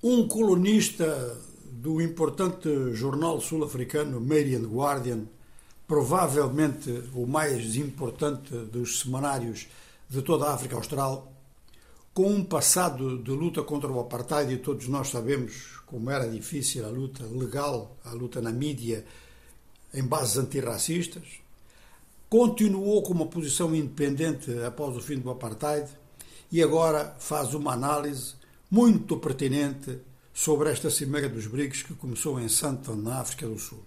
Um colunista do importante jornal sul-africano Marian Guardian, provavelmente o mais importante dos semanários de toda a África Austral, com um passado de luta contra o apartheid, e todos nós sabemos como era difícil a luta legal, a luta na mídia, em bases antirracistas, continuou com uma posição independente após o fim do apartheid e agora faz uma análise muito pertinente sobre esta cimeira dos BRICS que começou em Sandton, na África do Sul.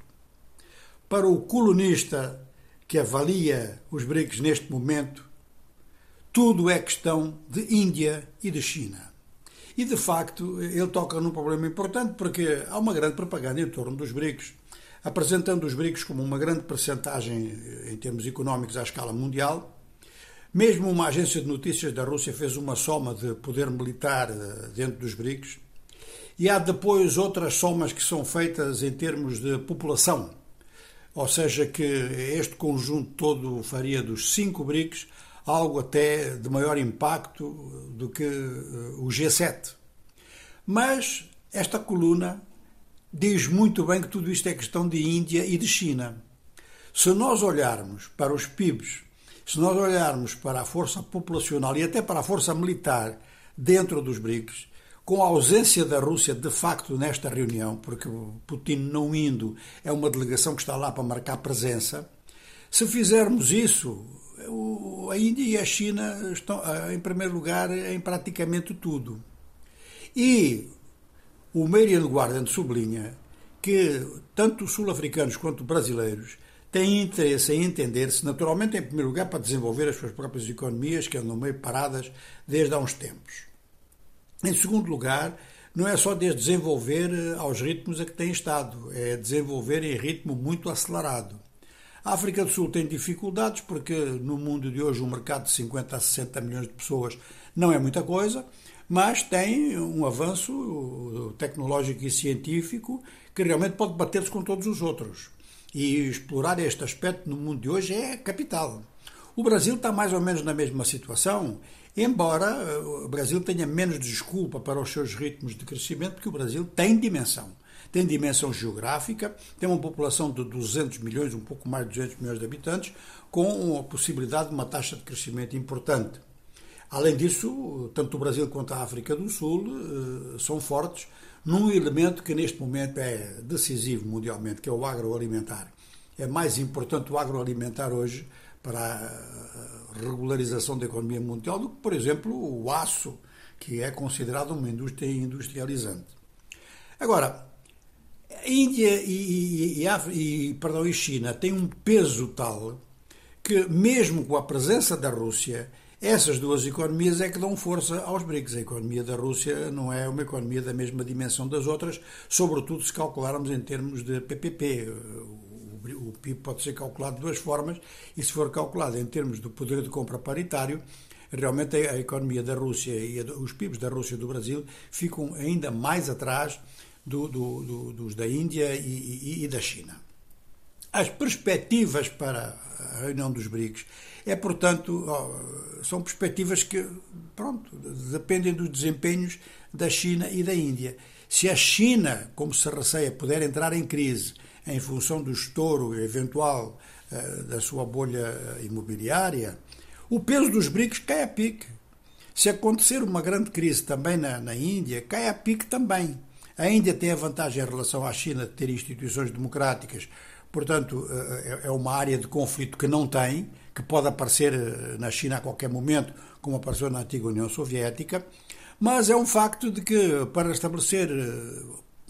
Para o colunista que avalia os BRICS neste momento, tudo é questão de Índia e de China. E de facto, ele toca num problema importante porque há uma grande propaganda em torno dos BRICS, apresentando os BRICS como uma grande percentagem em termos económicos à escala mundial mesmo uma agência de notícias da Rússia fez uma soma de poder militar eh, dentro dos BRICS. E há depois outras somas que são feitas em termos de população. Ou seja, que este conjunto todo faria dos cinco BRICS algo até de maior impacto do que eh, o G7. Mas esta coluna diz muito bem que tudo isto é questão de Índia e de China. Se nós olharmos para os PIBs se nós olharmos para a força populacional e até para a força militar dentro dos BRICS, com a ausência da Rússia de facto nesta reunião, porque Putin não indo é uma delegação que está lá para marcar presença, se fizermos isso, a Índia e a China estão em primeiro lugar em praticamente tudo. E o Marian Guardian sublinha que tanto os sul-africanos quanto brasileiros têm interesse em entender-se, naturalmente, em primeiro lugar, para desenvolver as suas próprias economias, que andam meio paradas desde há uns tempos. Em segundo lugar, não é só desde desenvolver eh, aos ritmos a que tem estado, é desenvolver em ritmo muito acelerado. A África do Sul tem dificuldades porque no mundo de hoje um mercado de 50 a 60 milhões de pessoas não é muita coisa, mas tem um avanço tecnológico e científico que realmente pode bater-se com todos os outros. E explorar este aspecto no mundo de hoje é capital. O Brasil está mais ou menos na mesma situação, embora eh, o Brasil tenha menos desculpa para os seus ritmos de crescimento, porque o Brasil tem dimensão. Tem dimensão geográfica, tem uma população de 200 milhões, um pouco mais de 200 milhões de habitantes, com a possibilidade de uma taxa de crescimento importante. Além disso, tanto o Brasil quanto a África do Sul eh, são fortes num elemento que neste momento é decisivo mundialmente, que é o agroalimentar. É mais importante o agroalimentar hoje para a regularização da economia mundial do que, por exemplo, o aço, que é considerado uma indústria industrializante. Agora, a Índia e, e, e, perdão, e China têm um peso tal que, mesmo com a presença da Rússia, essas duas economias é que dão força aos BRICS. A economia da Rússia não é uma economia da mesma dimensão das outras, sobretudo se calcularmos em termos de PPP. O PIB pode ser calculado de duas formas e, se for calculado em termos do poder de compra paritário, realmente a economia da Rússia e os PIBs da Rússia e do Brasil ficam ainda mais atrás do, do, do, dos da Índia e, e, e da China. As perspectivas para a reunião dos BRICS é, portanto, são perspectivas que, pronto, dependem dos desempenhos da China e da Índia. Se a China, como se receia, puder entrar em crise em função do estouro eventual uh, da sua bolha imobiliária, o peso dos BRICS cai a pique. Se acontecer uma grande crise também na, na Índia, cai a pique também. A Índia tem a vantagem em relação à China de ter instituições democráticas Portanto, eh, é uma área de conflito que não tem, que pode aparecer eh, na China a qualquer momento, como apareceu na antiga União Soviética, mas é um facto de que para estabelecer, eh,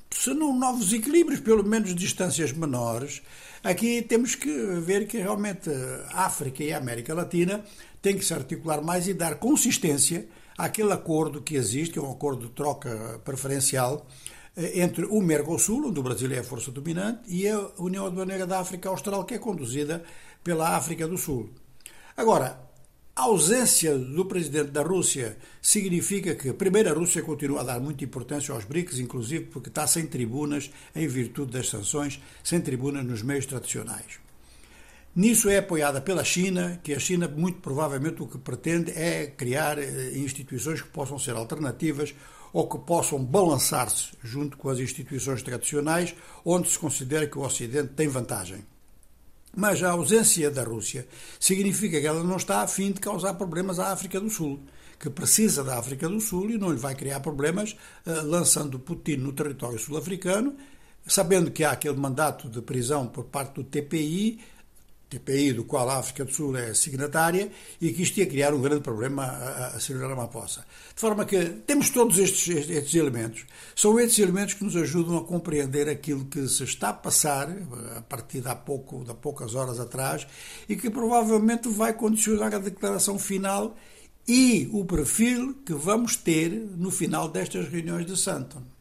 se não novos equilíbrios, pelo menos distâncias menores, aqui temos que ver que realmente a África e a América Latina têm que se articular mais e dar consistência àquele acordo que existe, que é um acordo de troca preferencial, eh, entre o Mercosul, onde o Brasil é a força dominante, e a União Aduaneira da África Austral, que é conduzida pela África do Sul. Agora, a ausência do presidente da Rússia significa que, primeiro, a Rússia continua a dar muita importância aos BRICS, inclusive porque está sem tribunas, em virtude das sanções, sem tribunas nos meios tradicionais. Nisso é apoiada pela China, que a China, muito provavelmente, o que pretende é criar eh, instituições que possam ser alternativas ou que possam balançar-se junto com as instituições tradicionais, onde se considera que o Ocidente tem vantagem. Mas a ausência da Rússia significa que ela não está a fim de causar problemas à África do Sul, que precisa da África do Sul e não lhe vai criar problemas uh, lançando Putin no território sul-africano, sabendo que há aquele mandato de prisão por parte do TPI, TPI do qual a África do Sul é signatária, e que isto ia criar um grande problema a, a Cyril Ramaphosa. De forma que temos todos estes, estes elementos. São estes elementos que nos ajudam a compreender aquilo que se está a passar a partir de há, pouco, de há poucas horas atrás e que provavelmente vai condicionar a declaração final e o perfil que vamos ter no final destas reuniões de Santon.